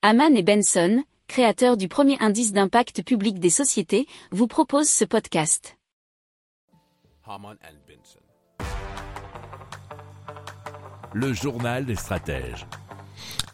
Haman et Benson, créateurs du premier indice d'impact public des sociétés, vous proposent ce podcast. Le journal des stratèges.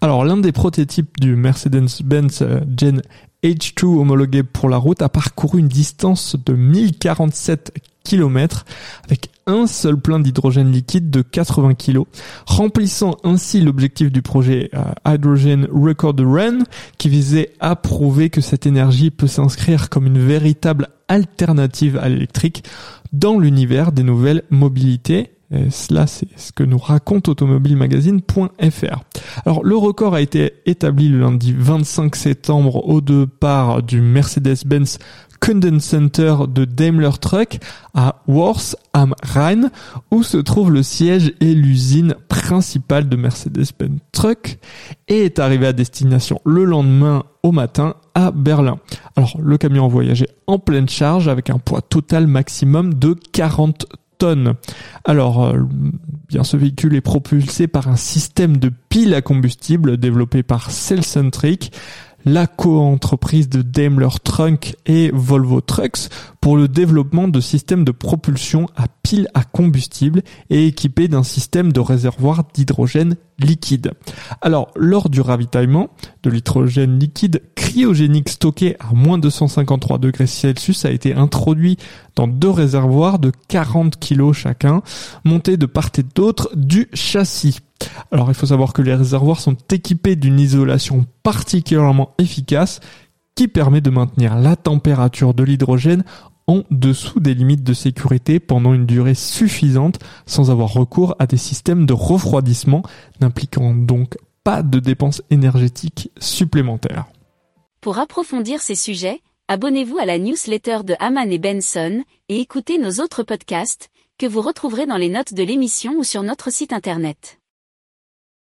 Alors l'un des prototypes du Mercedes-Benz euh, Gen H2 homologué pour la route a parcouru une distance de 1047 km avec un seul plein d'hydrogène liquide de 80 kg, remplissant ainsi l'objectif du projet euh, Hydrogen Record Run qui visait à prouver que cette énergie peut s'inscrire comme une véritable alternative à l'électrique dans l'univers des nouvelles mobilités cela, c'est ce que nous raconte automobilemagazine.fr. Alors, le record a été établi le lundi 25 septembre au départ du Mercedes-Benz Kunden Center de Daimler Truck à Worth am Rhein, où se trouve le siège et l'usine principale de Mercedes-Benz Truck, et est arrivé à destination le lendemain au matin à Berlin. Alors, le camion voyageait en pleine charge avec un poids total maximum de 40 tonnes. Alors, euh, bien ce véhicule est propulsé par un système de pile à combustible développé par Cellcentric la co-entreprise de Daimler Truck et Volvo Trucks pour le développement de systèmes de propulsion à pile à combustible et équipés d'un système de réservoir d'hydrogène liquide. Alors, lors du ravitaillement de l'hydrogène liquide cryogénique stocké à moins 253 degrés Celsius a été introduit dans deux réservoirs de 40 kg chacun, montés de part et d'autre du châssis. Alors il faut savoir que les réservoirs sont équipés d'une isolation particulièrement efficace qui permet de maintenir la température de l'hydrogène en dessous des limites de sécurité pendant une durée suffisante sans avoir recours à des systèmes de refroidissement n'impliquant donc pas de dépenses énergétiques supplémentaires. Pour approfondir ces sujets, abonnez-vous à la newsletter de Haman et Benson et écoutez nos autres podcasts que vous retrouverez dans les notes de l'émission ou sur notre site internet.